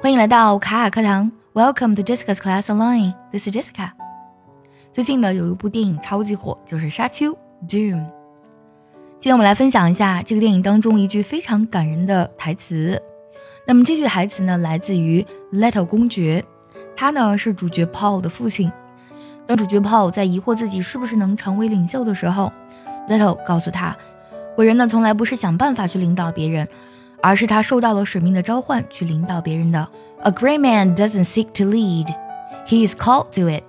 欢迎来到卡卡课堂，Welcome to Jessica's Class Online. This is Jessica. 最近呢，有一部电影超级火，就是《沙丘》（Doom）。今天我们来分享一下这个电影当中一句非常感人的台词。那么这句台词呢，来自于 Leto 公爵，他呢是主角 Paul 的父亲。当主角 Paul 在疑惑自己是不是能成为领袖的时候，Leto 告诉他，伟人呢从来不是想办法去领导别人。而是他受到了使命的召唤，去领导别人的。A great man doesn't seek to lead, he is called to it.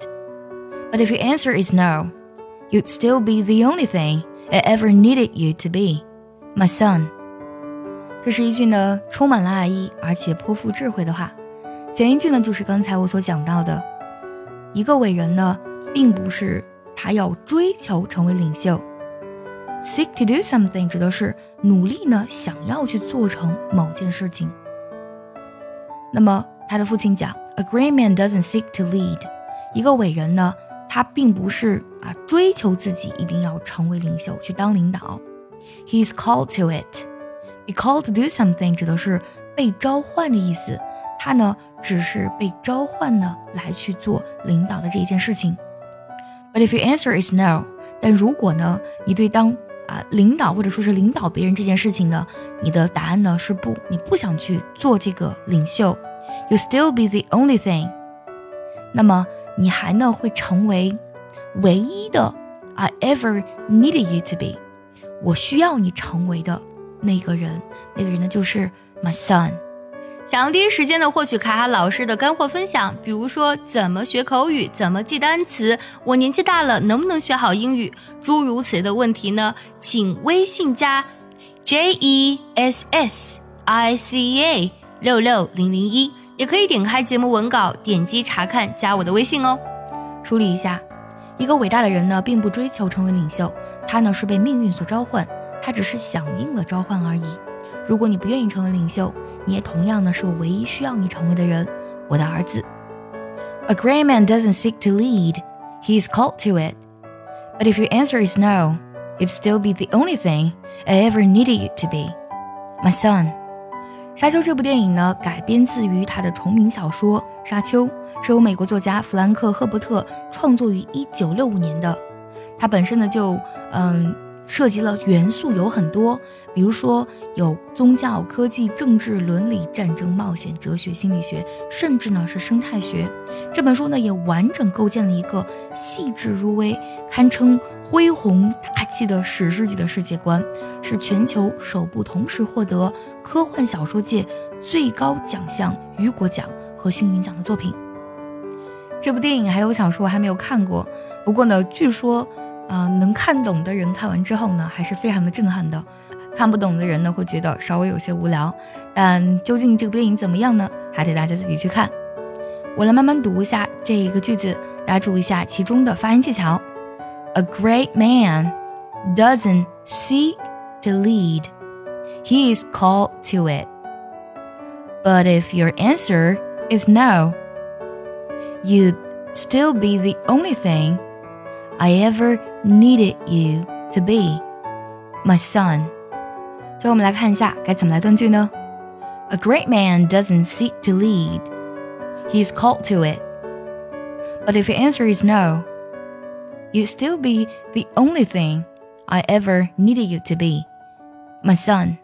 But if your answer is no, you'd still be the only thing I ever needed you to be, my son. 这是一句呢充满了爱意，而且颇富智慧的话。前一句呢就是刚才我所讲到的，一个伟人呢，并不是他要追求成为领袖。Seek to do something 指的是努力呢，想要去做成某件事情。那么他的父亲讲，A great man doesn't seek to lead。一个伟人呢，他并不是啊追求自己一定要成为领袖去当领导。He is called to it。Be called to do something 指的是被召唤的意思。他呢，只是被召唤呢来去做领导的这一件事情。But if your answer is no，但如果呢，你对当啊，领导或者说是领导别人这件事情呢，你的答案呢是不，你不想去做这个领袖，You still be the only thing。那么你还呢会成为唯一的，I ever needed you to be。我需要你成为的那个人，那个人呢就是 my son。想要第一时间的获取卡卡老师的干货分享，比如说怎么学口语、怎么记单词，我年纪大了能不能学好英语，诸如此类的问题呢？请微信加 J E S S I C A 六六零零一，也可以点开节目文稿，点击查看，加我的微信哦。梳理一下，一个伟大的人呢，并不追求成为领袖，他呢是被命运所召唤，他只是响应了召唤而已。如果你不愿意成为领袖，你也同样呢是我唯一需要你成为的人，我的儿子。A great man doesn't seek to lead, he is called to it. But if your answer is no, you'd still be the only thing I ever needed you to be, my son. 沙丘这部电影呢，改编自于他的同名小说《沙丘》，是由美国作家弗兰克·赫伯特创作于1965年的。它本身呢，就嗯。涉及了元素有很多，比如说有宗教、科技、政治、伦理、战争、冒险、哲学、心理学，甚至呢是生态学。这本书呢也完整构建了一个细致入微、堪称恢宏大气的史诗级的世界观，是全球首部同时获得科幻小说界最高奖项雨果奖和星云奖的作品。这部电影还有小说我还没有看过，不过呢，据说。啊，能看懂的人看完之后呢，还是非常的震撼的；看不懂的人呢，会觉得稍微有些无聊。但究竟这个电影怎么样呢？还得大家自己去看。我来慢慢读一下这一个句子，大家注意一下其中的发音技巧。A great man doesn't seek to lead; he is called to it. But if your answer is no, you'd still be the only thing I ever needed you to be my son。最后我们来看一下该怎么来断句呢？A great man doesn't seek to lead; he is called to it. But if your answer is no, you'd still be the only thing I ever needed you to be, my son.